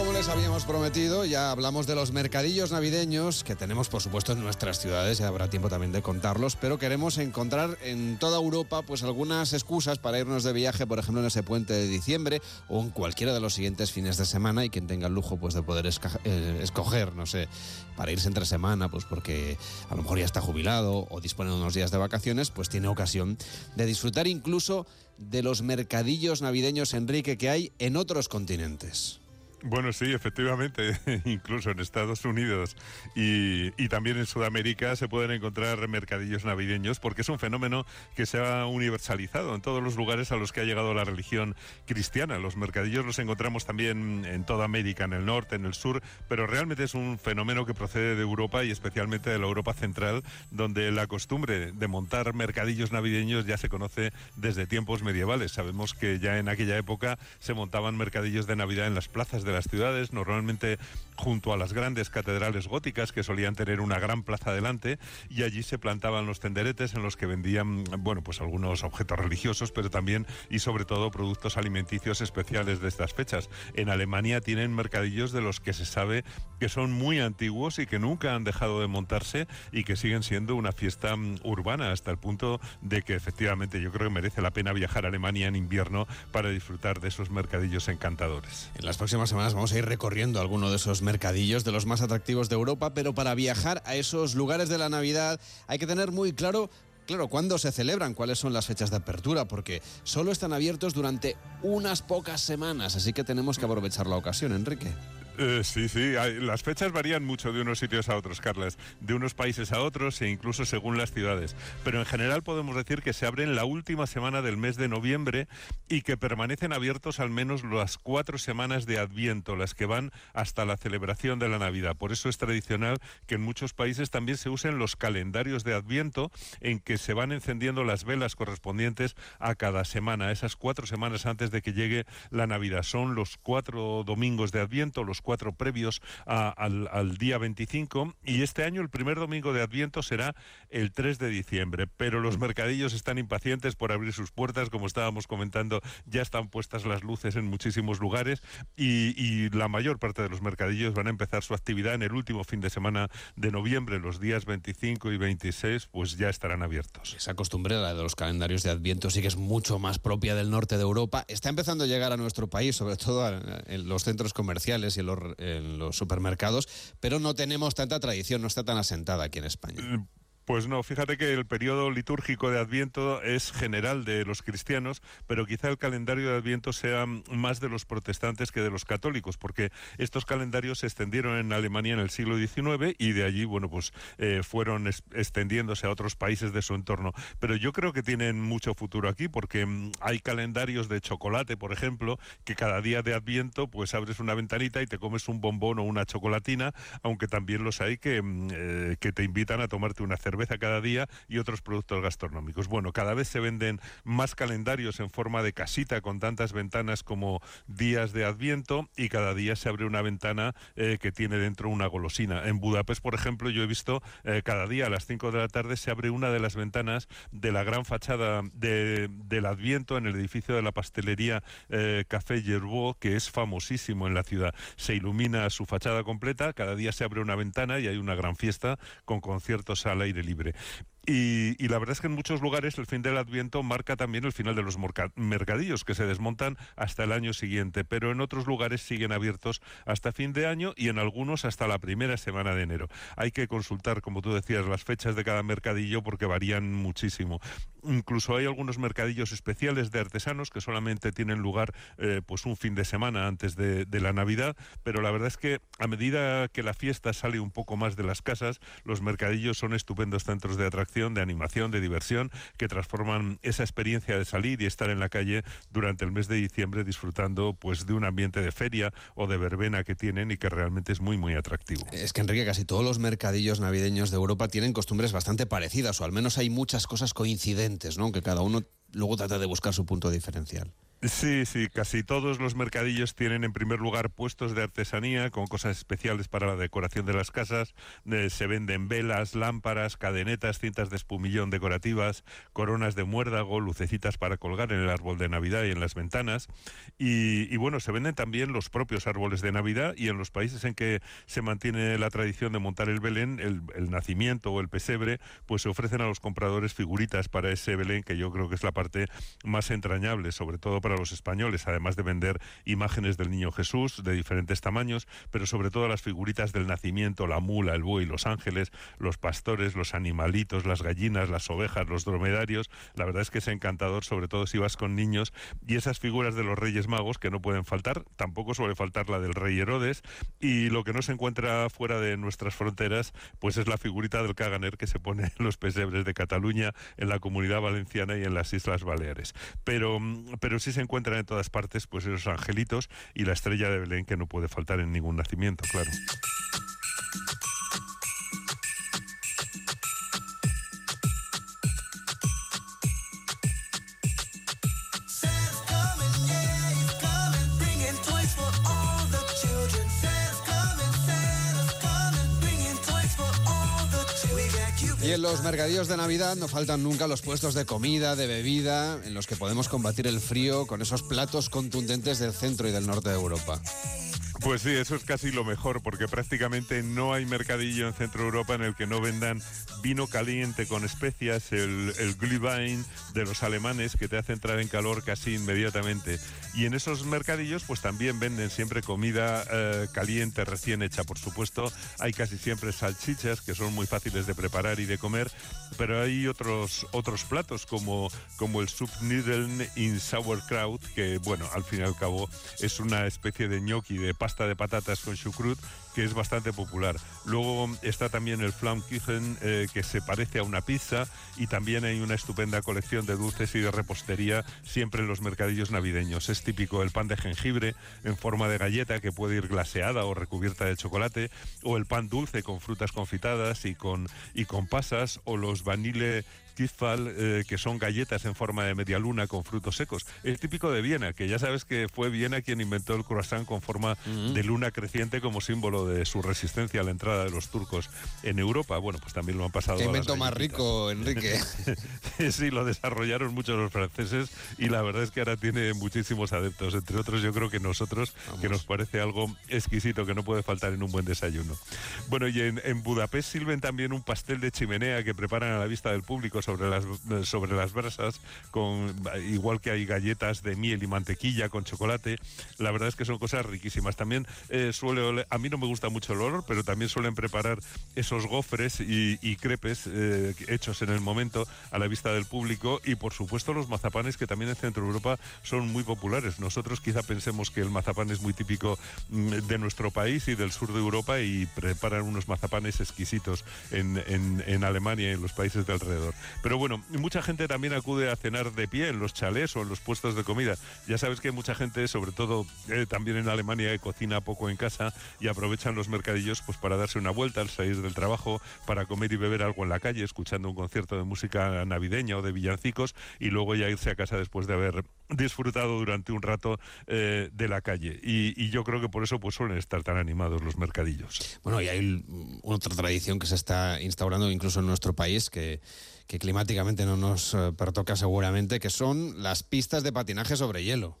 Como les habíamos prometido, ya hablamos de los mercadillos navideños que tenemos, por supuesto, en nuestras ciudades, y habrá tiempo también de contarlos, pero queremos encontrar en toda Europa pues algunas excusas para irnos de viaje, por ejemplo, en ese puente de diciembre o en cualquiera de los siguientes fines de semana y quien tenga el lujo pues de poder eh, escoger, no sé, para irse entre semana, pues porque a lo mejor ya está jubilado o dispone de unos días de vacaciones, pues tiene ocasión de disfrutar incluso de los mercadillos navideños, Enrique, que hay en otros continentes. Bueno, sí, efectivamente, incluso en Estados Unidos y, también en Sudamérica se pueden encontrar mercadillos navideños porque es un fenómeno que se ha universalizado en todos los lugares a los que ha llegado la religión cristiana. Los mercadillos los encontramos también en toda América, en el norte, en el sur, pero realmente es un fenómeno que procede de Europa y especialmente de la Europa central, donde la costumbre de montar mercadillos navideños ya se conoce desde tiempos medievales. Sabemos que ya en aquella época se montaban mercadillos de Navidad en las plazas de las ciudades, normalmente junto a las grandes catedrales góticas que solían tener una gran plaza delante y allí se plantaban los tenderetes en los que vendían, bueno, pues algunos objetos religiosos, pero también y sobre todo productos alimenticios especiales de estas fechas. En Alemania tienen mercadillos de los que se sabe que son muy antiguos y que nunca han dejado de montarse y que siguen siendo una fiesta mm, urbana hasta el punto de que efectivamente yo creo que merece la pena viajar a Alemania en invierno para disfrutar de esos mercadillos encantadores. En las próximas semanas vamos a ir recorriendo alguno de esos mercadillos de los más atractivos de Europa, pero para viajar a esos lugares de la Navidad hay que tener muy claro claro, cuándo se celebran, cuáles son las fechas de apertura, porque solo están abiertos durante unas pocas semanas, así que tenemos que aprovechar la ocasión, Enrique. Eh, sí, sí, las fechas varían mucho de unos sitios a otros, Carlas, de unos países a otros e incluso según las ciudades. Pero en general podemos decir que se abren la última semana del mes de noviembre y que permanecen abiertos al menos las cuatro semanas de Adviento, las que van hasta la celebración de la Navidad. Por eso es tradicional que en muchos países también se usen los calendarios de Adviento en que se van encendiendo las velas correspondientes a cada semana, esas cuatro semanas antes de que llegue la Navidad. Son los cuatro domingos de Adviento, los cuatro previos al, día 25 y este año el primer domingo de Adviento será el 3 de diciembre, pero los mercadillos están impacientes por abrir sus puertas, como estábamos comentando, ya están puestas las luces en muchísimos lugares. Y, la mayor parte de los mercadillos van a empezar su actividad en el último fin de semana de noviembre, los días 25 y 26, pues ya estarán abiertos. Esa costumbre, de los calendarios de Adviento, sí que es mucho más propia del norte de Europa. Está empezando a llegar a nuestro país, sobre todo en los centros comerciales y en los en los supermercados, pero no tenemos tanta tradición, no está tan asentada aquí en España. Pues no, fíjate que el periodo litúrgico de Adviento es general de los cristianos, pero quizá el calendario de Adviento sea más de los protestantes que de los católicos, porque estos calendarios se extendieron en Alemania en el siglo XIX y de allí, bueno, pues eh, fueron extendiéndose a otros países de su entorno. Pero yo creo que tienen mucho futuro aquí, porque mm, hay calendarios de chocolate, por ejemplo, que cada día de Adviento, pues abres una ventanita y te comes un bombón o una chocolatina, aunque también los hay que, mm, eh, que te invitan a tomarte una cerveza cerveza cada día y otros productos gastronómicos. Bueno, cada vez se venden más calendarios en forma de casita con tantas ventanas como días de Adviento y cada día se abre una ventana eh, que tiene dentro una golosina. En Budapest, por ejemplo, yo he visto eh, cada día a las 5 de la tarde se abre una de las ventanas de la gran fachada de, del Adviento en el edificio de la pastelería eh, Café Yerbo, que es famosísimo en la ciudad. Se ilumina su fachada completa, cada día se abre una ventana y hay una gran fiesta con conciertos al aire libre. libere. Y, la verdad es que en muchos lugares el fin del Adviento marca también el final de los mercadillos, que se desmontan hasta el año siguiente, pero en otros lugares siguen abiertos hasta fin de año y en algunos hasta la primera semana de enero. Hay que consultar, como tú decías, las fechas de cada mercadillo porque varían muchísimo. Incluso hay algunos mercadillos especiales de artesanos que solamente tienen lugar eh, pues un fin de semana antes de la Navidad, pero la verdad es que a medida que la fiesta sale un poco más de las casas, los mercadillos son estupendos centros de atracción de animación, de diversión, que transforman esa experiencia de salir y estar en la calle durante el mes de diciembre disfrutando pues de un ambiente de feria o de verbena que tienen y que realmente es muy muy atractivo. Es que Enrique, casi todos los mercadillos navideños de Europa tienen costumbres bastante parecidas o al menos hay muchas cosas coincidentes, ¿no? Que cada uno luego trata de buscar su punto diferencial. Sí, sí, casi todos los mercadillos tienen en primer lugar puestos de artesanía con cosas especiales para la decoración de las casas. se venden velas, lámparas, cadenetas, cintas de espumillón decorativas, coronas de muérdago, lucecitas para colgar en el árbol de Navidad y en las ventanas. Y, bueno, se venden también los propios árboles de Navidad y en los países en que se mantiene la tradición de montar el Belén, el, el nacimiento o el pesebre, pues se ofrecen a los compradores figuritas para ese Belén que yo creo que es la parte más entrañable, sobre todo para a los españoles, además de vender imágenes del niño Jesús de diferentes tamaños, pero sobre todo las figuritas del nacimiento, la mula, el buey, los ángeles, los pastores, los animalitos, las gallinas, las ovejas, los dromedarios. La verdad es que es encantador, sobre todo si vas con niños, y esas figuras de los Reyes Magos que no pueden faltar, tampoco suele faltar la del Rey Herodes, y lo que no se encuentra fuera de nuestras fronteras, pues es la figurita del Caganer que se pone en los pesebres de Cataluña, en la comunidad valenciana y en las Islas Baleares. Pero, pero sí se se encuentran en todas partes pues esos angelitos y la estrella de Belén que no puede faltar en ningún nacimiento, claro. Y en los mercadillos de Navidad no faltan nunca los puestos de comida, de bebida, en los que podemos combatir el frío con esos platos contundentes del centro y del norte de Europa. Pues sí, eso es casi lo mejor, porque prácticamente no hay mercadillo en Centro Europa en el que no vendan vino caliente con especias, el, el Glühwein de los alemanes que te hace entrar en calor casi inmediatamente. Y en esos mercadillos pues también venden siempre comida eh, caliente, recién hecha, por supuesto. Hay casi siempre salchichas que son muy fáciles de preparar y de comer, pero hay otros, otros platos como, como el Subnudeln in Sauerkraut, que bueno, al fin y al cabo es una especie de gnocchi de pasta de patatas con chucrut, que es bastante popular. Luego está también el Flammkuchen, eh, que se parece a una pizza, y también hay una estupenda colección de dulces y de repostería siempre en los mercadillos navideños. Es típico el pan de jengibre en forma de galleta que puede ir glaseada o recubierta de chocolate, o el pan dulce con frutas confitadas y con, y con pasas, o los vanille eh, que son galletas en forma de media luna con frutos secos. Es típico de Viena, que ya sabes que fue Viena quien inventó el croissant con forma de luna creciente como símbolo de su resistencia a la entrada de los turcos en Europa. Bueno, pues también lo han pasado. Qué invento más rico, Enrique. sí, lo desarrollaron muchos los franceses y la verdad es que ahora tiene muchísimos adeptos. Entre otros, yo creo que nosotros, que nos parece algo exquisito que no puede faltar en un buen desayuno. Bueno, y en, en Budapest sirven también un pastel de chimenea que preparan a la vista del público sobre las, sobre las brasas, con, igual que hay galletas de miel y mantequilla con chocolate. La verdad es que son cosas riquísimas. También eh, suele, a mí no me gusta mucho el olor, pero también suelen preparar esos gofres y, crepes eh, hechos en el momento a la vista del público y por supuesto los mazapanes que también en Centro Europa son muy populares. Nosotros quizá pensemos que el mazapán es muy típico mm, de nuestro país y del sur de Europa y preparan unos mazapanes exquisitos en, en, en Alemania y en los países de alrededor. Pero bueno, mucha gente también acude a cenar de pie en los chalés o en los puestos de comida. Ya sabes que mucha gente, sobre todo eh, también en Alemania, cocina poco en casa y aprovechan los mercadillos pues para darse una vuelta al salir del trabajo, para comer y beber algo en la calle, escuchando un concierto de música navideña o de villancicos y luego ya irse a casa después de haber disfrutado durante un rato eh, de la calle. Y, yo creo que por eso pues suelen estar tan animados los mercadillos. Bueno, y hay otra tradición que se está instaurando incluso en nuestro país que que climáticamente no nos eh, pertoca seguramente, que son las pistas de patinaje sobre hielo.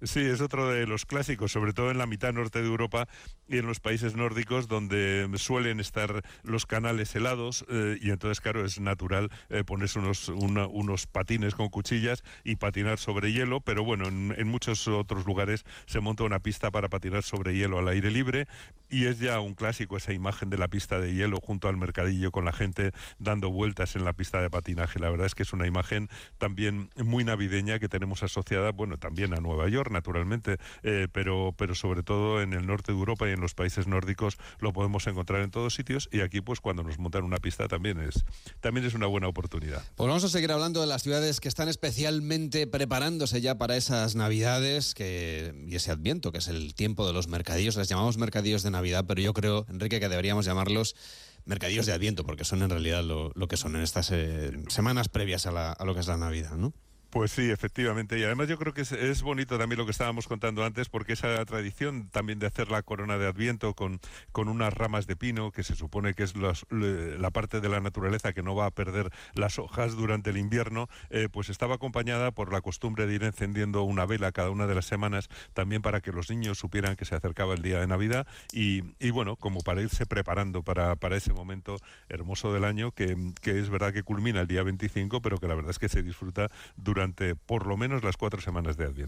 Sí, es otro de los clásicos, sobre todo en la mitad norte de Europa y en los países nórdicos donde suelen estar los canales helados eh, y entonces, claro, es natural eh, ponerse unos, unos patines con cuchillas y patinar sobre hielo, pero bueno, en, muchos otros lugares se monta una pista para patinar sobre hielo al aire libre y es ya un clásico esa imagen de la pista de hielo junto al mercadillo con la gente dando vueltas en la pista de patinaje. La verdad es que es una imagen también muy navideña que tenemos asociada, bueno, también a Nueva York naturalmente, eh, pero, pero sobre todo en el norte de Europa y en los países nórdicos lo podemos encontrar en todos sitios y aquí pues cuando nos montan una pista también es, también es una buena oportunidad. Pues vamos a seguir hablando de las ciudades que están especialmente preparándose ya para esas navidades que, y ese adviento, que es el tiempo de los mercadillos, les llamamos mercadillos de Navidad, pero yo creo, Enrique, que deberíamos llamarlos mercadillos de adviento, porque son en realidad lo, que son en estas eh, semanas previas a, a lo que es la Navidad, ¿no? Pues sí, efectivamente. Y además yo creo que es, bonito también lo que estábamos contando antes, porque esa tradición también de hacer la corona de Adviento con, con unas ramas de pino, que se supone que es la parte de la naturaleza que no va a perder las hojas durante el invierno, eh, pues estaba acompañada por la costumbre de ir encendiendo una vela cada una de las semanas, también para que los niños supieran que se acercaba el día de Navidad y, y bueno, como para irse preparando para, para ese momento hermoso del año, que, que es verdad que culmina el día 25, pero que la verdad es que se disfruta durante durante por lo menos las cuatro semanas de Adviento.